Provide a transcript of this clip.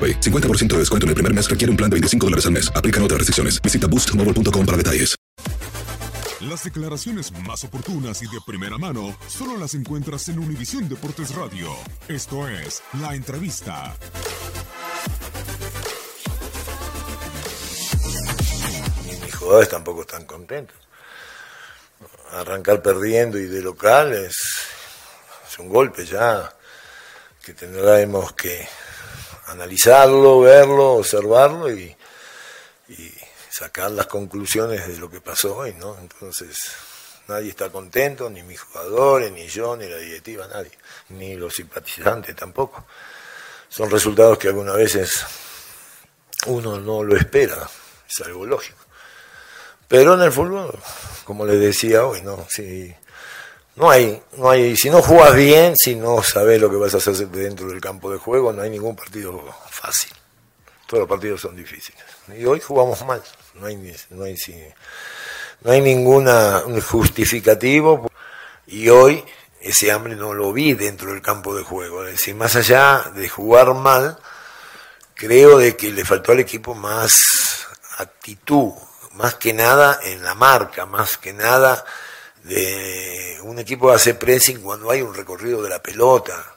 AroPay. 50% de descuento en el primer mes requiere un plan de 25 dólares al mes. Aplican otras restricciones. Visita boostmobile.com para detalles. Las declaraciones más oportunas y de primera mano solo las encuentras en Univisión Deportes Radio. Esto es La Entrevista. Mis jugadores tampoco están contentos. Arrancar perdiendo y de local es, es un golpe ya que tendremos que analizarlo, verlo, observarlo y, y, sacar las conclusiones de lo que pasó hoy, ¿no? Entonces, nadie está contento, ni mis jugadores, ni yo, ni la directiva, nadie, ni los simpatizantes tampoco. Son resultados que algunas veces uno no lo espera, es algo lógico. Pero en el fútbol, como les decía hoy, ¿no? Si no hay, no hay, si no juegas bien, si no sabes lo que vas a hacer dentro del campo de juego, no hay ningún partido fácil. Todos los partidos son difíciles. Y hoy jugamos mal, no hay, no hay, no hay ninguna justificativo. Y hoy ese hambre no lo vi dentro del campo de juego. Es decir, más allá de jugar mal, creo de que le faltó al equipo más actitud, más que nada en la marca, más que nada de un equipo hace pressing cuando hay un recorrido de la pelota.